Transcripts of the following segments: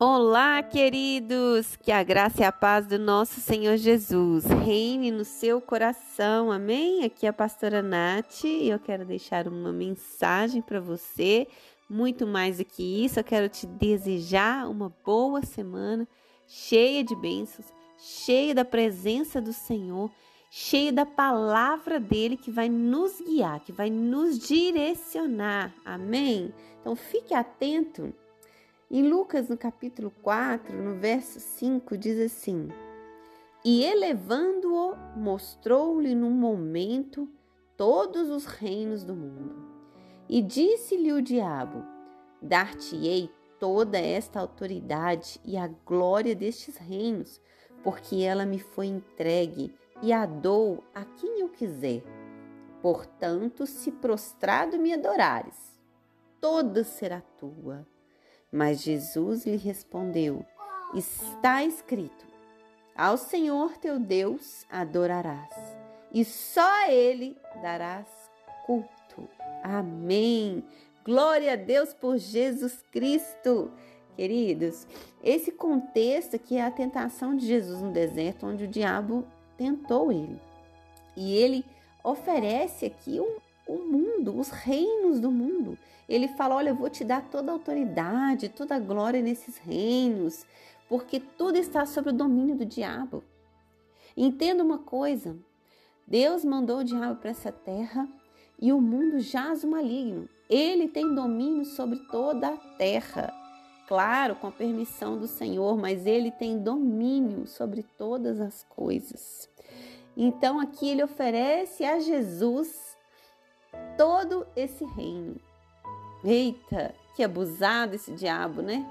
Olá, queridos! Que a graça e a paz do nosso Senhor Jesus reine no seu coração, amém? Aqui é a pastora Nath e eu quero deixar uma mensagem para você. Muito mais do que isso, eu quero te desejar uma boa semana, cheia de bênçãos, cheia da presença do Senhor, cheia da palavra dele que vai nos guiar, que vai nos direcionar, amém? Então fique atento em Lucas, no capítulo 4, no verso 5, diz assim: E elevando-o, mostrou-lhe num momento todos os reinos do mundo. E disse-lhe o diabo: Dar-te-ei toda esta autoridade e a glória destes reinos, porque ela me foi entregue e a dou a quem eu quiser. Portanto, se prostrado me adorares, toda será tua. Mas Jesus lhe respondeu: Está escrito: Ao Senhor teu Deus adorarás, e só a Ele darás culto. Amém. Glória a Deus por Jesus Cristo. Queridos, esse contexto aqui é a tentação de Jesus no deserto, onde o diabo tentou ele. E ele oferece aqui o mundo, os reinos do mundo. Ele fala: Olha, eu vou te dar toda a autoridade, toda a glória nesses reinos, porque tudo está sob o domínio do diabo. Entenda uma coisa: Deus mandou o diabo para essa terra e o mundo jaz o maligno. Ele tem domínio sobre toda a terra. Claro, com a permissão do Senhor, mas ele tem domínio sobre todas as coisas. Então aqui ele oferece a Jesus todo esse reino. Eita, que abusado esse diabo, né?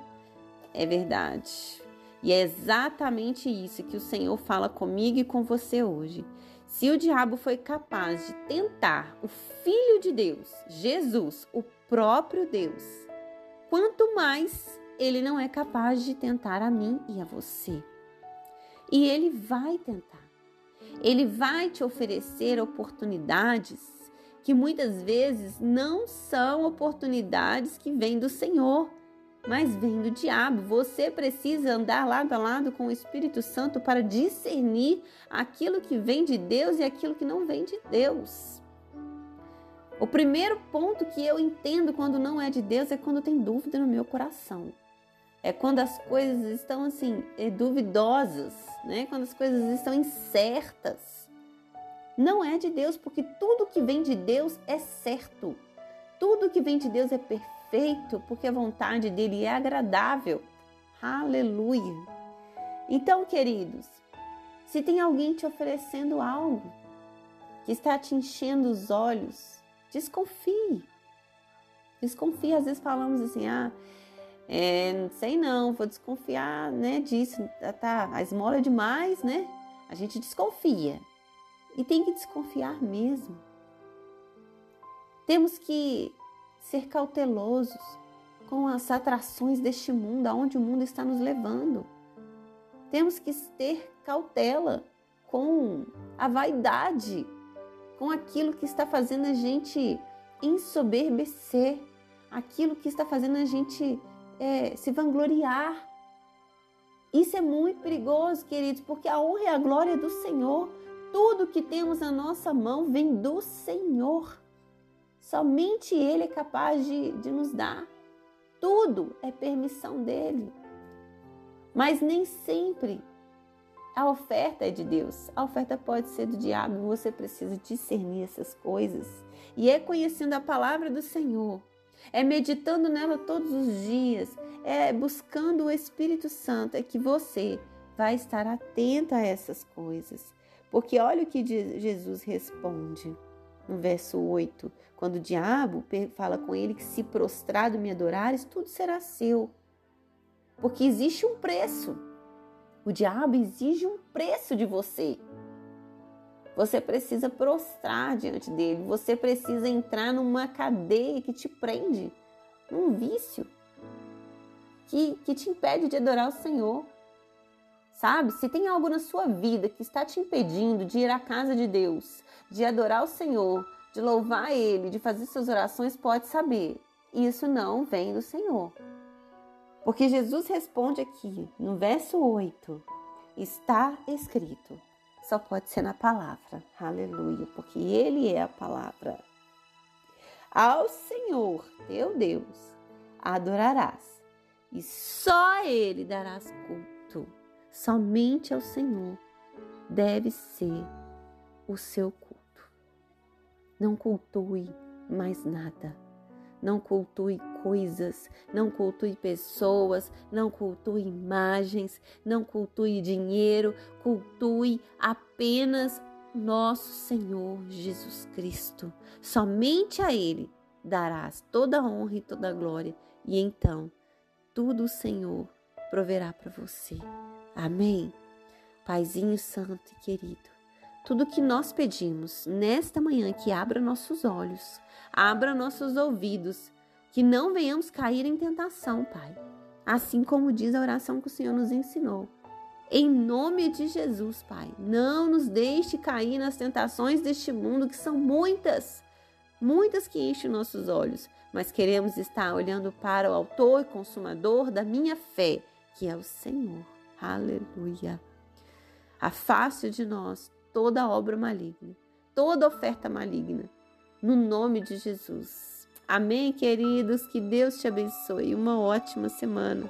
É verdade. E é exatamente isso que o Senhor fala comigo e com você hoje. Se o diabo foi capaz de tentar o Filho de Deus, Jesus, o próprio Deus, quanto mais ele não é capaz de tentar a mim e a você. E ele vai tentar. Ele vai te oferecer oportunidades que muitas vezes não são oportunidades que vêm do Senhor, mas vêm do diabo. Você precisa andar lado a lado com o Espírito Santo para discernir aquilo que vem de Deus e aquilo que não vem de Deus. O primeiro ponto que eu entendo quando não é de Deus é quando tem dúvida no meu coração. É quando as coisas estão assim, é, duvidosas, né? Quando as coisas estão incertas não é de Deus, porque tudo que vem de Deus é certo. Tudo que vem de Deus é perfeito, porque a vontade dele é agradável. Aleluia. Então, queridos, se tem alguém te oferecendo algo que está te enchendo os olhos, desconfie. Desconfie. Às vezes falamos assim, ah, é, não sei não, vou desconfiar, né, disso, tá, tá a esmola é demais, né? A gente desconfia. E tem que desconfiar mesmo. Temos que ser cautelosos com as atrações deste mundo, aonde o mundo está nos levando. Temos que ter cautela com a vaidade, com aquilo que está fazendo a gente ensoberbecer, aquilo que está fazendo a gente é, se vangloriar. Isso é muito perigoso, queridos, porque a honra e a glória do Senhor. Tudo que temos na nossa mão vem do Senhor. Somente Ele é capaz de, de nos dar. Tudo é permissão dele. Mas nem sempre a oferta é de Deus. A oferta pode ser do diabo. Você precisa discernir essas coisas. E é conhecendo a palavra do Senhor. É meditando nela todos os dias. É buscando o Espírito Santo. É que você vai estar atenta a essas coisas. Porque olha o que Jesus responde no verso 8, quando o diabo fala com ele que se prostrado me adorares, tudo será seu. Porque existe um preço. O diabo exige um preço de você. Você precisa prostrar diante dele, você precisa entrar numa cadeia que te prende, num vício que, que te impede de adorar o Senhor. Sabe? Se tem algo na sua vida que está te impedindo de ir à casa de Deus, de adorar o Senhor, de louvar Ele, de fazer suas orações, pode saber. Isso não vem do Senhor. Porque Jesus responde aqui no verso 8: está escrito. Só pode ser na palavra. Aleluia, porque Ele é a palavra. Ao Senhor, teu Deus, adorarás, e só Ele darás culto. Somente ao Senhor deve ser o seu culto. Não cultue mais nada. Não cultue coisas, não cultue pessoas, não cultue imagens, não cultue dinheiro, cultue apenas nosso Senhor Jesus Cristo. Somente a Ele darás toda a honra e toda a glória, e então tudo o Senhor proverá para você. Amém. Paizinho santo e querido, tudo que nós pedimos nesta manhã que abra nossos olhos, abra nossos ouvidos, que não venhamos cair em tentação, Pai. Assim como diz a oração que o Senhor nos ensinou. Em nome de Jesus, Pai, não nos deixe cair nas tentações deste mundo, que são muitas, muitas que enchem nossos olhos, mas queremos estar olhando para o Autor e Consumador da minha fé, que é o Senhor. Aleluia. Afaste de nós toda obra maligna, toda oferta maligna, no nome de Jesus. Amém, queridos? Que Deus te abençoe. Uma ótima semana.